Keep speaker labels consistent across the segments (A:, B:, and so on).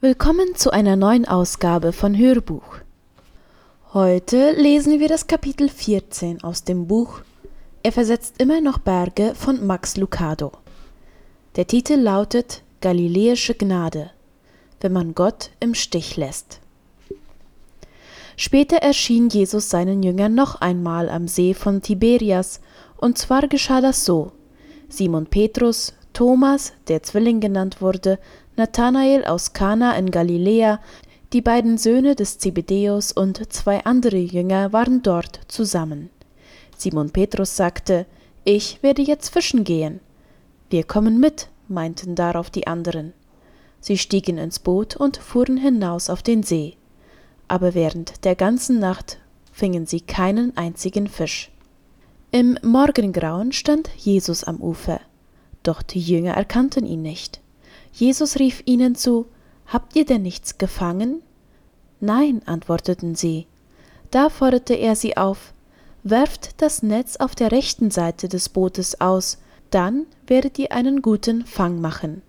A: Willkommen zu einer neuen Ausgabe von Hörbuch. Heute lesen wir das Kapitel 14 aus dem Buch Er versetzt immer noch Berge von Max Lucado. Der Titel lautet Galiläische Gnade, wenn man Gott im Stich lässt. Später erschien Jesus seinen Jüngern noch einmal am See von Tiberias, und zwar geschah das so. Simon Petrus, Thomas, der Zwilling genannt wurde, Nathanael aus Kana in Galiläa, die beiden Söhne des Zebedäus und zwei andere Jünger waren dort zusammen. Simon Petrus sagte, Ich werde jetzt fischen gehen. Wir kommen mit, meinten darauf die anderen. Sie stiegen ins Boot und fuhren hinaus auf den See. Aber während der ganzen Nacht fingen sie keinen einzigen Fisch. Im Morgengrauen stand Jesus am Ufer, doch die Jünger erkannten ihn nicht. Jesus rief ihnen zu, Habt ihr denn nichts gefangen? Nein, antworteten sie. Da forderte er sie auf, Werft das Netz auf der rechten Seite des Bootes aus, dann werdet ihr einen guten Fang machen.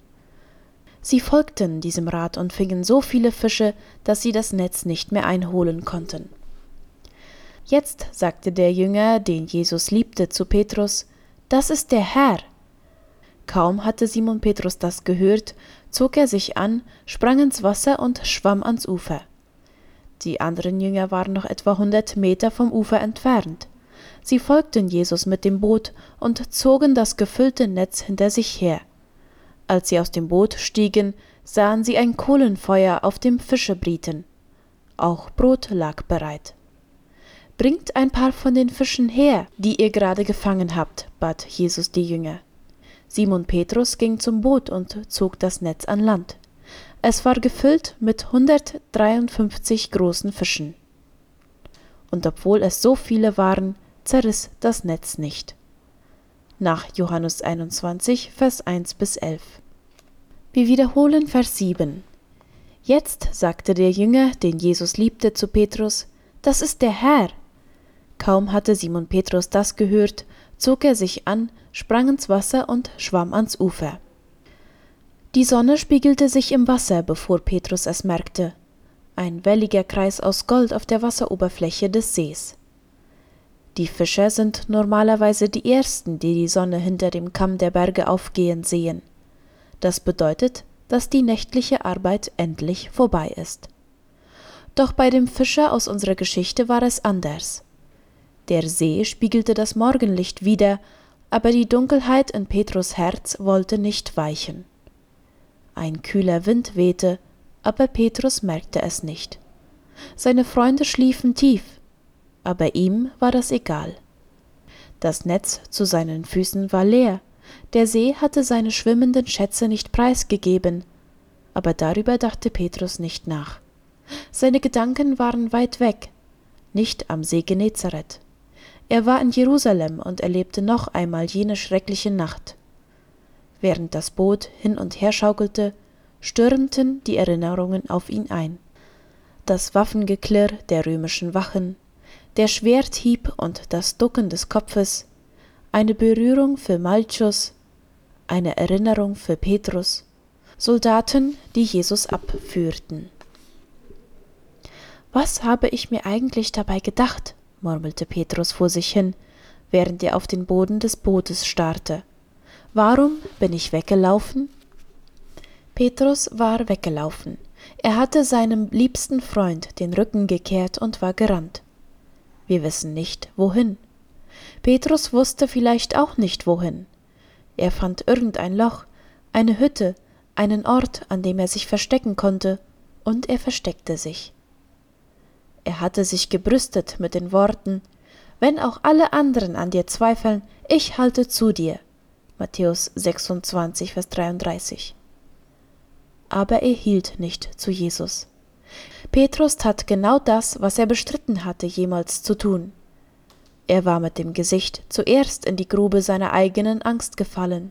A: Sie folgten diesem Rat und fingen so viele Fische, dass sie das Netz nicht mehr einholen konnten. Jetzt sagte der Jünger, den Jesus liebte, zu Petrus, Das ist der Herr. Kaum hatte Simon Petrus das gehört, zog er sich an, sprang ins Wasser und schwamm ans Ufer. Die anderen Jünger waren noch etwa hundert Meter vom Ufer entfernt. Sie folgten Jesus mit dem Boot und zogen das gefüllte Netz hinter sich her. Als sie aus dem Boot stiegen, sahen sie ein Kohlenfeuer auf dem Fische brieten. Auch Brot lag bereit. Bringt ein paar von den Fischen her, die ihr gerade gefangen habt, bat Jesus die Jünger. Simon Petrus ging zum Boot und zog das Netz an Land. Es war gefüllt mit 153 großen Fischen. Und obwohl es so viele waren, zerriss das Netz nicht. Nach Johannes 21, Vers 1 bis 11. Wir wiederholen Vers 7. Jetzt sagte der Jünger, den Jesus liebte, zu Petrus, Das ist der Herr. Kaum hatte Simon Petrus das gehört, zog er sich an, sprang ins Wasser und schwamm ans Ufer. Die Sonne spiegelte sich im Wasser, bevor Petrus es merkte. Ein welliger Kreis aus Gold auf der Wasseroberfläche des Sees. Die Fischer sind normalerweise die ersten, die die Sonne hinter dem Kamm der Berge aufgehen sehen. Das bedeutet, dass die nächtliche Arbeit endlich vorbei ist. Doch bei dem Fischer aus unserer Geschichte war es anders. Der See spiegelte das Morgenlicht wider, aber die Dunkelheit in Petrus Herz wollte nicht weichen. Ein kühler Wind wehte, aber Petrus merkte es nicht. Seine Freunde schliefen tief, aber ihm war das egal. Das Netz zu seinen Füßen war leer, der See hatte seine schwimmenden Schätze nicht preisgegeben, aber darüber dachte Petrus nicht nach. Seine Gedanken waren weit weg, nicht am See Genezareth. Er war in Jerusalem und erlebte noch einmal jene schreckliche Nacht. Während das Boot hin und her schaukelte, stürmten die Erinnerungen auf ihn ein. Das Waffengeklirr der römischen Wachen, der Schwerthieb und das Ducken des Kopfes, eine Berührung für Malchus, eine Erinnerung für Petrus, Soldaten, die Jesus abführten. Was habe ich mir eigentlich dabei gedacht? Murmelte Petrus vor sich hin, während er auf den Boden des Bootes starrte. Warum bin ich weggelaufen? Petrus war weggelaufen. Er hatte seinem liebsten Freund den Rücken gekehrt und war gerannt. Wir wissen nicht, wohin. Petrus wusste vielleicht auch nicht wohin. Er fand irgendein Loch, eine Hütte, einen Ort, an dem er sich verstecken konnte, und er versteckte sich. Er hatte sich gebrüstet mit den Worten Wenn auch alle anderen an dir zweifeln, ich halte zu dir. Matthäus 26, Vers 33. Aber er hielt nicht zu Jesus. Petrus tat genau das, was er bestritten hatte, jemals zu tun. Er war mit dem Gesicht zuerst in die Grube seiner eigenen Angst gefallen.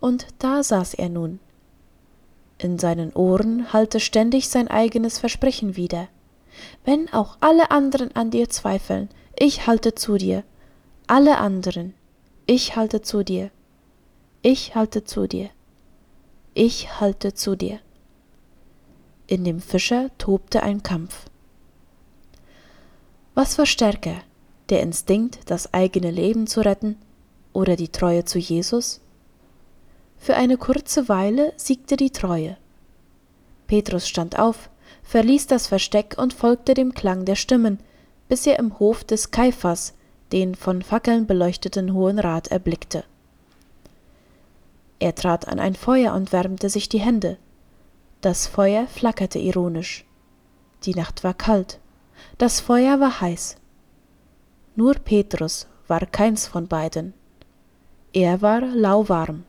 A: Und da saß er nun. In seinen Ohren hallte ständig sein eigenes Versprechen wieder. Wenn auch alle anderen an dir zweifeln, ich halte zu dir. Alle anderen, ich halte zu dir. Ich halte zu dir. Ich halte zu dir. In dem Fischer tobte ein Kampf. Was war stärker, der Instinkt, das eigene Leben zu retten, oder die Treue zu Jesus? Für eine kurze Weile siegte die Treue. Petrus stand auf, verließ das Versteck und folgte dem Klang der Stimmen, bis er im Hof des Kaiphas den von Fackeln beleuchteten Hohen Rat erblickte. Er trat an ein Feuer und wärmte sich die Hände. Das Feuer flackerte ironisch. Die Nacht war kalt, das Feuer war heiß. Nur Petrus war keins von beiden. Er war lauwarm.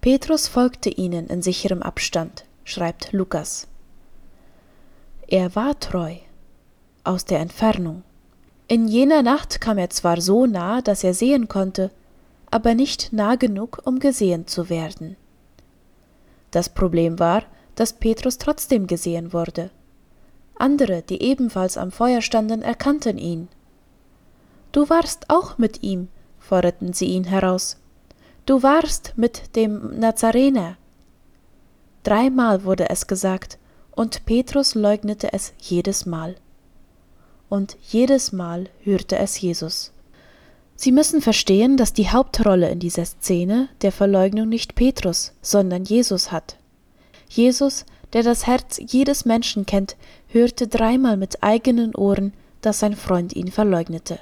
A: Petrus folgte ihnen in sicherem Abstand, schreibt Lukas. Er war treu, aus der Entfernung. In jener Nacht kam er zwar so nah, dass er sehen konnte, aber nicht nah genug, um gesehen zu werden. Das Problem war, dass Petrus trotzdem gesehen wurde. Andere, die ebenfalls am Feuer standen, erkannten ihn. Du warst auch mit ihm, forderten sie ihn heraus. Du warst mit dem Nazarener. Dreimal wurde es gesagt, und Petrus leugnete es jedes Mal. Und jedes Mal hörte es Jesus. Sie müssen verstehen, dass die Hauptrolle in dieser Szene der Verleugnung nicht Petrus, sondern Jesus hat. Jesus, der das Herz jedes Menschen kennt, hörte dreimal mit eigenen Ohren, dass sein Freund ihn verleugnete.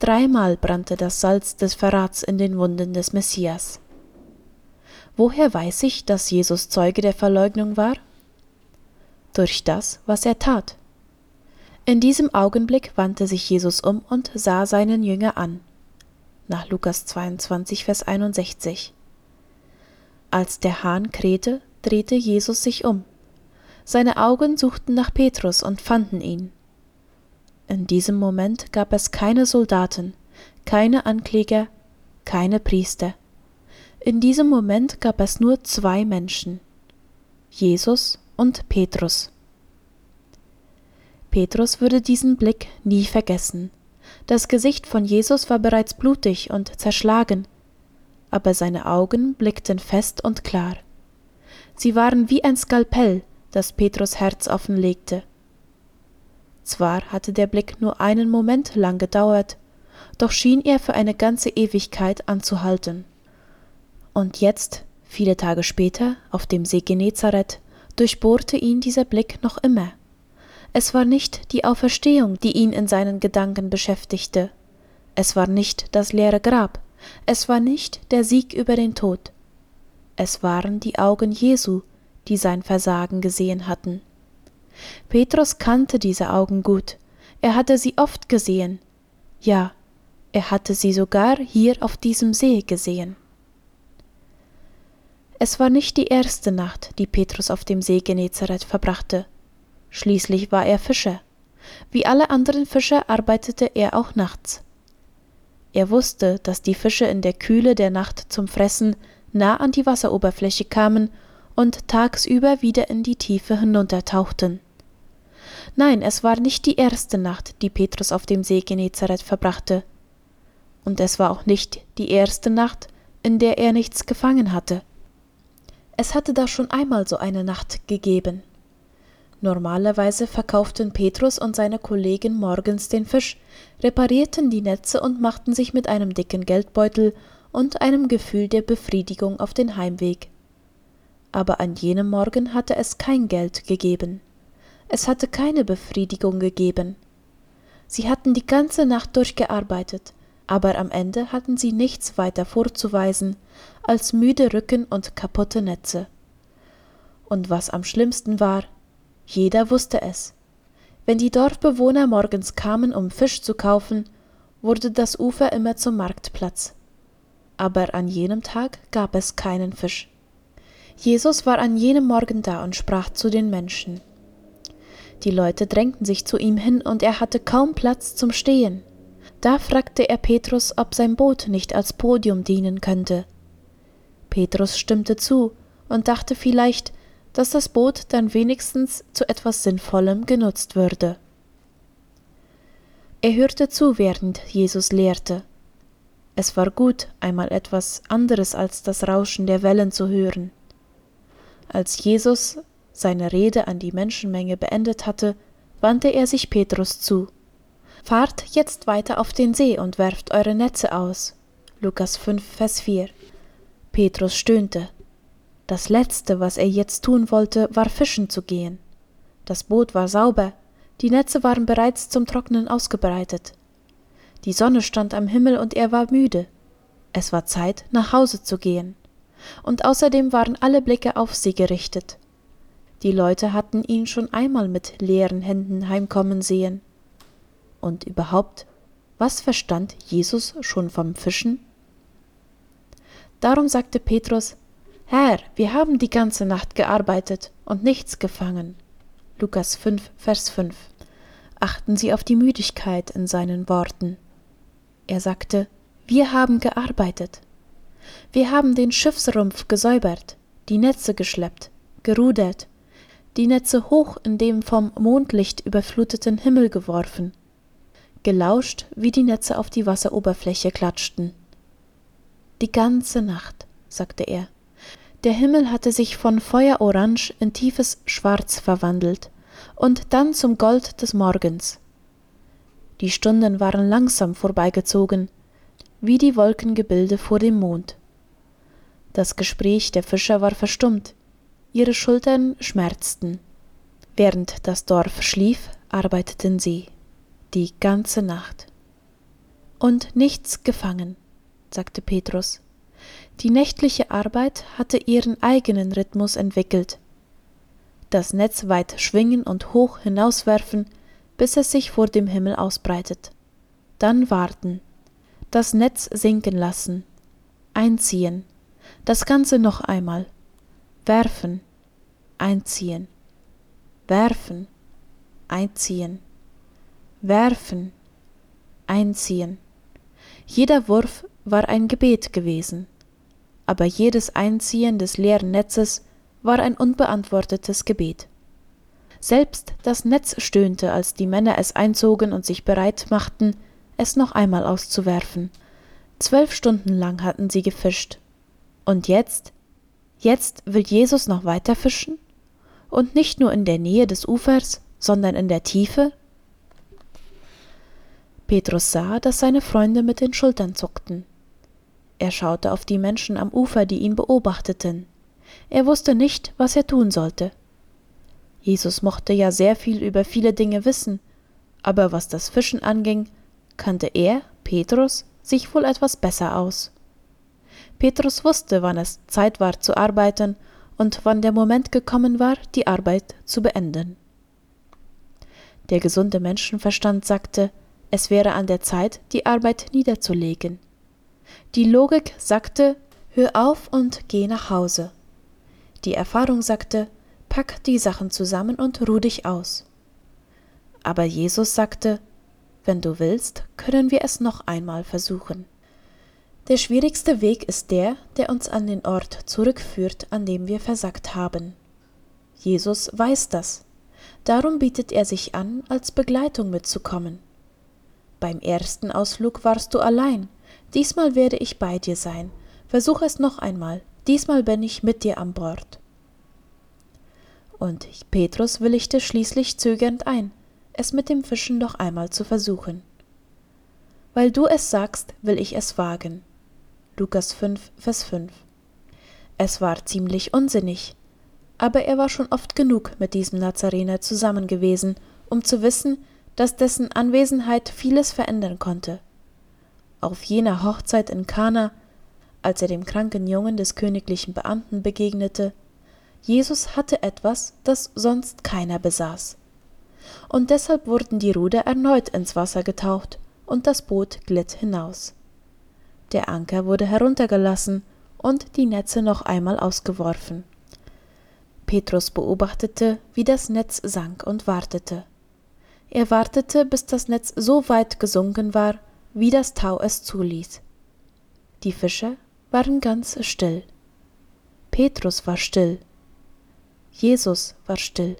A: Dreimal brannte das Salz des Verrats in den Wunden des Messias. Woher weiß ich, dass Jesus Zeuge der Verleugnung war? Durch das, was er tat. In diesem Augenblick wandte sich Jesus um und sah seinen Jünger an nach Lukas 22, Vers 61. Als der Hahn krähte, drehte Jesus sich um. Seine Augen suchten nach Petrus und fanden ihn. In diesem Moment gab es keine Soldaten, keine Ankläger, keine Priester. In diesem Moment gab es nur zwei Menschen, Jesus und Petrus. Petrus würde diesen Blick nie vergessen. Das Gesicht von Jesus war bereits blutig und zerschlagen, aber seine Augen blickten fest und klar. Sie waren wie ein Skalpell, das Petrus Herz offenlegte. Zwar hatte der Blick nur einen Moment lang gedauert, doch schien er für eine ganze Ewigkeit anzuhalten. Und jetzt, viele Tage später, auf dem See Genezareth, durchbohrte ihn dieser Blick noch immer. Es war nicht die Auferstehung, die ihn in seinen Gedanken beschäftigte. Es war nicht das leere Grab. Es war nicht der Sieg über den Tod. Es waren die Augen Jesu, die sein Versagen gesehen hatten. Petrus kannte diese Augen gut. Er hatte sie oft gesehen. Ja, er hatte sie sogar hier auf diesem See gesehen. Es war nicht die erste Nacht, die Petrus auf dem See Genezareth verbrachte. Schließlich war er Fischer. Wie alle anderen Fischer arbeitete er auch nachts. Er wusste, dass die Fische in der Kühle der Nacht zum Fressen nah an die Wasseroberfläche kamen und tagsüber wieder in die Tiefe hinuntertauchten. Nein, es war nicht die erste Nacht, die Petrus auf dem See Genezareth verbrachte. Und es war auch nicht die erste Nacht, in der er nichts gefangen hatte. Es hatte da schon einmal so eine Nacht gegeben. Normalerweise verkauften Petrus und seine Kollegen morgens den Fisch, reparierten die Netze und machten sich mit einem dicken Geldbeutel und einem Gefühl der Befriedigung auf den Heimweg. Aber an jenem Morgen hatte es kein Geld gegeben. Es hatte keine Befriedigung gegeben. Sie hatten die ganze Nacht durchgearbeitet, aber am Ende hatten sie nichts weiter vorzuweisen als müde Rücken und kaputte Netze. Und was am schlimmsten war, jeder wusste es. Wenn die Dorfbewohner morgens kamen, um Fisch zu kaufen, wurde das Ufer immer zum Marktplatz. Aber an jenem Tag gab es keinen Fisch. Jesus war an jenem Morgen da und sprach zu den Menschen. Die Leute drängten sich zu ihm hin, und er hatte kaum Platz zum Stehen. Da fragte er Petrus, ob sein Boot nicht als Podium dienen könnte. Petrus stimmte zu und dachte vielleicht, dass das Boot dann wenigstens zu etwas Sinnvollem genutzt würde. Er hörte zu, während Jesus lehrte. Es war gut, einmal etwas anderes als das Rauschen der Wellen zu hören. Als Jesus seine Rede an die Menschenmenge beendet hatte, wandte er sich Petrus zu. Fahrt jetzt weiter auf den See und werft eure Netze aus. Lukas 5, Vers 4. Petrus stöhnte. Das Letzte, was er jetzt tun wollte, war fischen zu gehen. Das Boot war sauber, die Netze waren bereits zum Trocknen ausgebreitet. Die Sonne stand am Himmel und er war müde. Es war Zeit, nach Hause zu gehen. Und außerdem waren alle Blicke auf sie gerichtet. Die Leute hatten ihn schon einmal mit leeren Händen heimkommen sehen. Und überhaupt, was verstand Jesus schon vom Fischen? Darum sagte Petrus, Herr, wir haben die ganze Nacht gearbeitet und nichts gefangen. Lukas 5, Vers 5. Achten Sie auf die Müdigkeit in seinen Worten. Er sagte, wir haben gearbeitet. Wir haben den Schiffsrumpf gesäubert, die Netze geschleppt, gerudert, die Netze hoch in dem vom Mondlicht überfluteten Himmel geworfen, gelauscht, wie die Netze auf die Wasseroberfläche klatschten. Die ganze Nacht, sagte er. Der Himmel hatte sich von Feuerorange in tiefes Schwarz verwandelt und dann zum Gold des Morgens. Die Stunden waren langsam vorbeigezogen, wie die Wolkengebilde vor dem Mond. Das Gespräch der Fischer war verstummt, ihre Schultern schmerzten. Während das Dorf schlief, arbeiteten sie die ganze Nacht. Und nichts gefangen, sagte Petrus. Die nächtliche Arbeit hatte ihren eigenen Rhythmus entwickelt. Das Netz weit schwingen und hoch hinauswerfen, bis es sich vor dem Himmel ausbreitet. Dann warten, das Netz sinken lassen, einziehen, das Ganze noch einmal, werfen, einziehen, werfen, einziehen, werfen, einziehen. Jeder Wurf war ein Gebet gewesen, aber jedes Einziehen des leeren Netzes war ein unbeantwortetes Gebet. Selbst das Netz stöhnte, als die Männer es einzogen und sich bereit machten, es noch einmal auszuwerfen. Zwölf Stunden lang hatten sie gefischt. Und jetzt? Jetzt will Jesus noch weiter fischen? Und nicht nur in der Nähe des Ufers, sondern in der Tiefe? Petrus sah, dass seine Freunde mit den Schultern zuckten. Er schaute auf die Menschen am Ufer, die ihn beobachteten. Er wusste nicht, was er tun sollte. Jesus mochte ja sehr viel über viele Dinge wissen, aber was das Fischen anging, kannte er, Petrus, sich wohl etwas besser aus. Petrus wusste, wann es Zeit war zu arbeiten und wann der Moment gekommen war, die Arbeit zu beenden. Der gesunde Menschenverstand sagte, es wäre an der Zeit, die Arbeit niederzulegen. Die Logik sagte, hör auf und geh nach Hause. Die Erfahrung sagte, pack die Sachen zusammen und ruh dich aus. Aber Jesus sagte, wenn du willst, können wir es noch einmal versuchen. Der schwierigste Weg ist der, der uns an den Ort zurückführt, an dem wir versagt haben. Jesus weiß das. Darum bietet er sich an, als Begleitung mitzukommen. Beim ersten Ausflug warst du allein, diesmal werde ich bei dir sein. Versuch es noch einmal, diesmal bin ich mit dir an Bord. Und Petrus willigte schließlich zögernd ein, es mit dem Fischen noch einmal zu versuchen. Weil du es sagst, will ich es wagen. Lukas 5, Vers 5. Es war ziemlich unsinnig, aber er war schon oft genug mit diesem Nazarener zusammen gewesen, um zu wissen, dass dessen Anwesenheit vieles verändern konnte. Auf jener Hochzeit in Kana, als er dem kranken Jungen des königlichen Beamten begegnete, Jesus hatte etwas, das sonst keiner besaß. Und deshalb wurden die Ruder erneut ins Wasser getaucht und das Boot glitt hinaus. Der Anker wurde heruntergelassen und die Netze noch einmal ausgeworfen. Petrus beobachtete, wie das Netz sank und wartete. Er wartete, bis das Netz so weit gesunken war, wie das Tau es zuließ. Die Fische waren ganz still. Petrus war still. Jesus war still.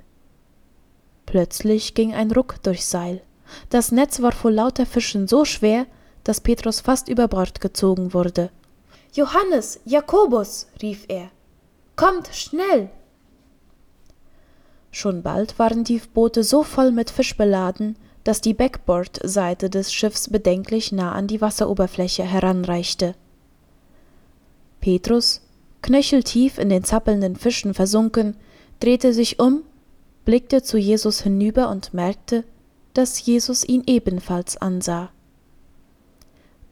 A: Plötzlich ging ein Ruck durchs Seil. Das Netz war vor lauter Fischen so schwer, dass Petrus fast über Bord gezogen wurde. Johannes, Jakobus, rief er, kommt schnell. Schon bald waren die Boote so voll mit Fisch beladen, dass die Backbordseite des Schiffs bedenklich nah an die Wasseroberfläche heranreichte. Petrus, knöcheltief in den zappelnden Fischen versunken, drehte sich um, blickte zu Jesus hinüber und merkte, dass Jesus ihn ebenfalls ansah.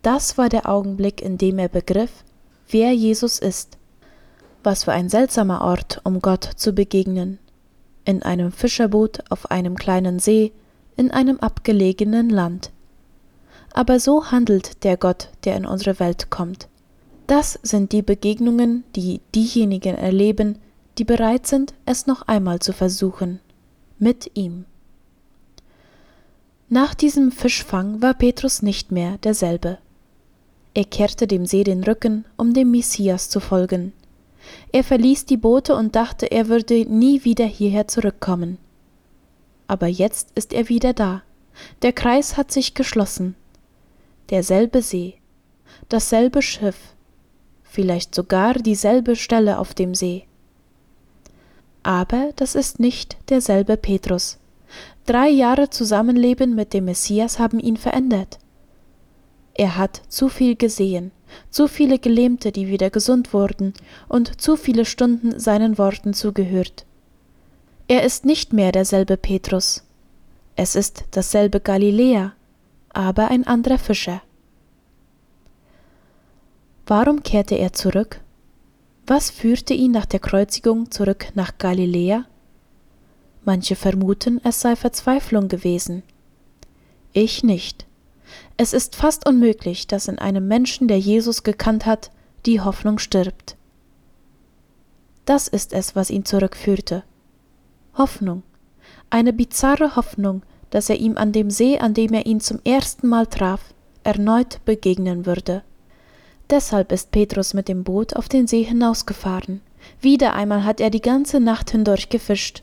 A: Das war der Augenblick, in dem er begriff, wer Jesus ist. Was für ein seltsamer Ort, um Gott zu begegnen. In einem Fischerboot auf einem kleinen See, in einem abgelegenen Land. Aber so handelt der Gott, der in unsere Welt kommt. Das sind die Begegnungen, die diejenigen erleben, die bereit sind, es noch einmal zu versuchen. Mit ihm. Nach diesem Fischfang war Petrus nicht mehr derselbe. Er kehrte dem See den Rücken, um dem Messias zu folgen. Er verließ die Boote und dachte, er würde nie wieder hierher zurückkommen. Aber jetzt ist er wieder da. Der Kreis hat sich geschlossen. Derselbe See, dasselbe Schiff, vielleicht sogar dieselbe Stelle auf dem See. Aber das ist nicht derselbe Petrus. Drei Jahre Zusammenleben mit dem Messias haben ihn verändert. Er hat zu viel gesehen, zu viele Gelähmte, die wieder gesund wurden, und zu viele Stunden seinen Worten zugehört. Er ist nicht mehr derselbe Petrus. Es ist dasselbe Galiläa, aber ein anderer Fischer. Warum kehrte er zurück? Was führte ihn nach der Kreuzigung zurück nach Galiläa? Manche vermuten, es sei Verzweiflung gewesen. Ich nicht. Es ist fast unmöglich, dass in einem Menschen, der Jesus gekannt hat, die Hoffnung stirbt. Das ist es, was ihn zurückführte. Hoffnung. Eine bizarre Hoffnung, dass er ihm an dem See, an dem er ihn zum ersten Mal traf, erneut begegnen würde. Deshalb ist Petrus mit dem Boot auf den See hinausgefahren. Wieder einmal hat er die ganze Nacht hindurch gefischt.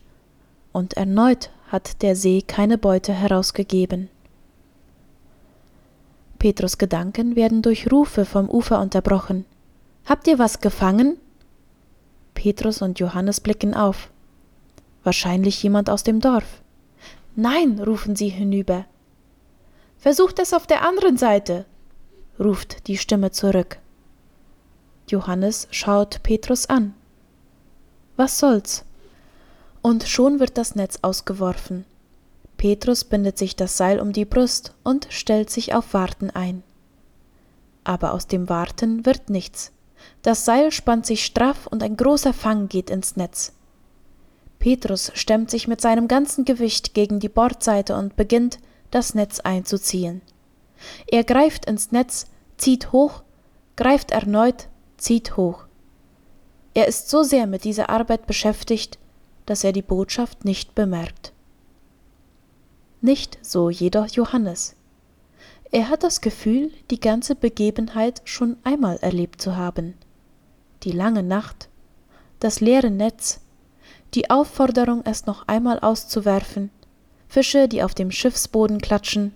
A: Und erneut hat der See keine Beute herausgegeben. Petrus Gedanken werden durch Rufe vom Ufer unterbrochen. Habt ihr was gefangen? Petrus und Johannes blicken auf. Wahrscheinlich jemand aus dem Dorf. Nein, rufen sie hinüber. Versucht es auf der anderen Seite, ruft die Stimme zurück. Johannes schaut Petrus an. Was soll's? Und schon wird das Netz ausgeworfen. Petrus bindet sich das Seil um die Brust und stellt sich auf Warten ein. Aber aus dem Warten wird nichts. Das Seil spannt sich straff und ein großer Fang geht ins Netz. Petrus stemmt sich mit seinem ganzen Gewicht gegen die Bordseite und beginnt, das Netz einzuziehen. Er greift ins Netz, zieht hoch, greift erneut, zieht hoch. Er ist so sehr mit dieser Arbeit beschäftigt, dass er die Botschaft nicht bemerkt. Nicht so jedoch Johannes. Er hat das Gefühl, die ganze Begebenheit schon einmal erlebt zu haben. Die lange Nacht, das leere Netz, die Aufforderung, es noch einmal auszuwerfen, Fische, die auf dem Schiffsboden klatschen,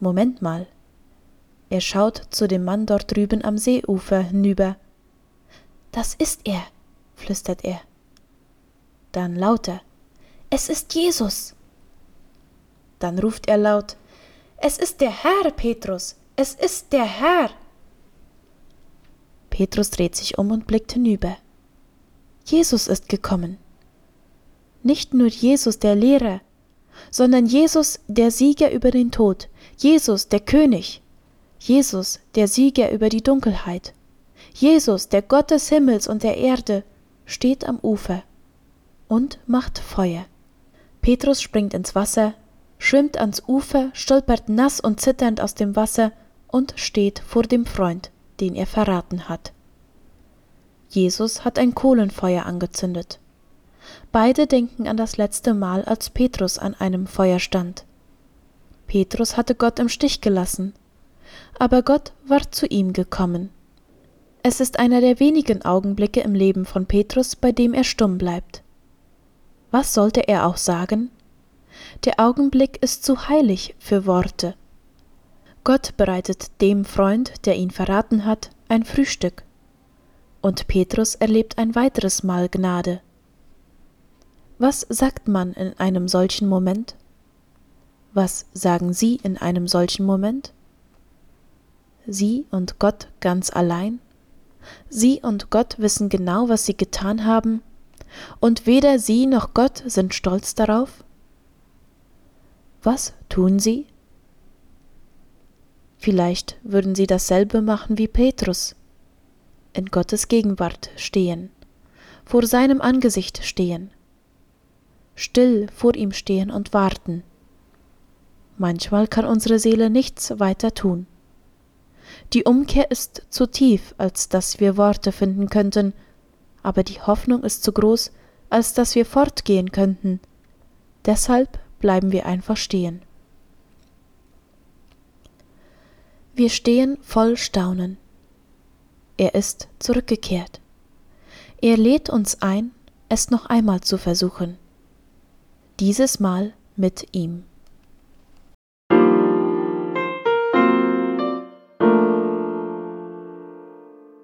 A: Moment mal. Er schaut zu dem Mann dort drüben am Seeufer hinüber. Das ist er, flüstert er. Dann lauter. Es ist Jesus. Dann ruft er laut. Es ist der Herr, Petrus. Es ist der Herr. Petrus dreht sich um und blickt hinüber. Jesus ist gekommen. Nicht nur Jesus der Lehrer, sondern Jesus der Sieger über den Tod, Jesus der König, Jesus der Sieger über die Dunkelheit, Jesus der Gott des Himmels und der Erde steht am Ufer und macht Feuer. Petrus springt ins Wasser, schwimmt ans Ufer, stolpert nass und zitternd aus dem Wasser und steht vor dem Freund, den er verraten hat. Jesus hat ein Kohlenfeuer angezündet. Beide denken an das letzte Mal, als Petrus an einem Feuer stand. Petrus hatte Gott im Stich gelassen, aber Gott war zu ihm gekommen. Es ist einer der wenigen Augenblicke im Leben von Petrus, bei dem er stumm bleibt. Was sollte er auch sagen? Der Augenblick ist zu heilig für Worte. Gott bereitet dem Freund, der ihn verraten hat, ein Frühstück. Und Petrus erlebt ein weiteres Mal Gnade. Was sagt man in einem solchen Moment? Was sagen Sie in einem solchen Moment? Sie und Gott ganz allein? Sie und Gott wissen genau, was Sie getan haben, und weder Sie noch Gott sind stolz darauf? Was tun Sie? Vielleicht würden Sie dasselbe machen wie Petrus, in Gottes Gegenwart stehen, vor seinem Angesicht stehen, still vor ihm stehen und warten. Manchmal kann unsere Seele nichts weiter tun. Die Umkehr ist zu tief, als dass wir Worte finden könnten, aber die Hoffnung ist zu groß, als dass wir fortgehen könnten. Deshalb bleiben wir einfach stehen. Wir stehen voll Staunen. Er ist zurückgekehrt. Er lädt uns ein, es noch einmal zu versuchen. Dieses Mal mit ihm.